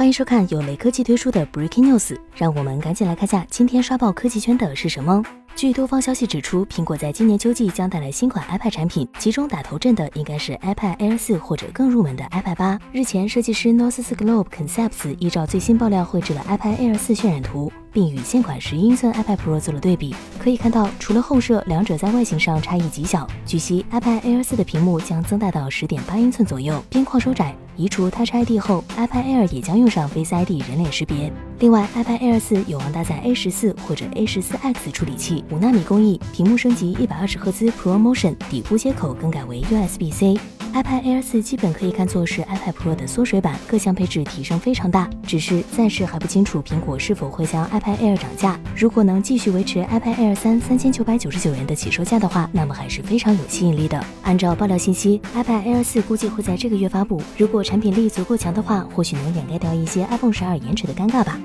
欢迎收看由雷科技推出的 Breaking News，让我们赶紧来看下今天刷爆科技圈的是什么。据多方消息指出，苹果在今年秋季将带来新款 iPad 产品，其中打头阵的应该是 iPad Air 4或者更入门的 iPad 8。日前，设计师 North Globe Concepts 依照最新爆料绘制了 iPad Air 4渲染图，并与现款十英寸 iPad Pro 做了对比。可以看到，除了后摄，两者在外形上差异极小。据悉，iPad Air 4的屏幕将增大到十点八英寸左右，边框收窄。移除 Touch ID 后，iPad Air 也将用上 Face ID 人脸识别。另外，iPad Air 4有望搭载 A 十四或者 A 十四 X 处理器，五纳米工艺，屏幕升级一百二十赫兹 ProMotion，底部接口更改为 USB-C。iPad Air 4基本可以看作是 iPad Pro 的缩水版，各项配置提升非常大，只是暂时还不清楚苹果是否会将 iPad Air 涨价。如果能继续维持 iPad Air 3三千九百九十九元的起售价的话，那么还是非常有吸引力的。按照爆料信息，iPad Air 4估计会在这个月发布，如果产品力足够强的话，或许能掩盖掉一些 iPhone 十二延迟的尴尬吧。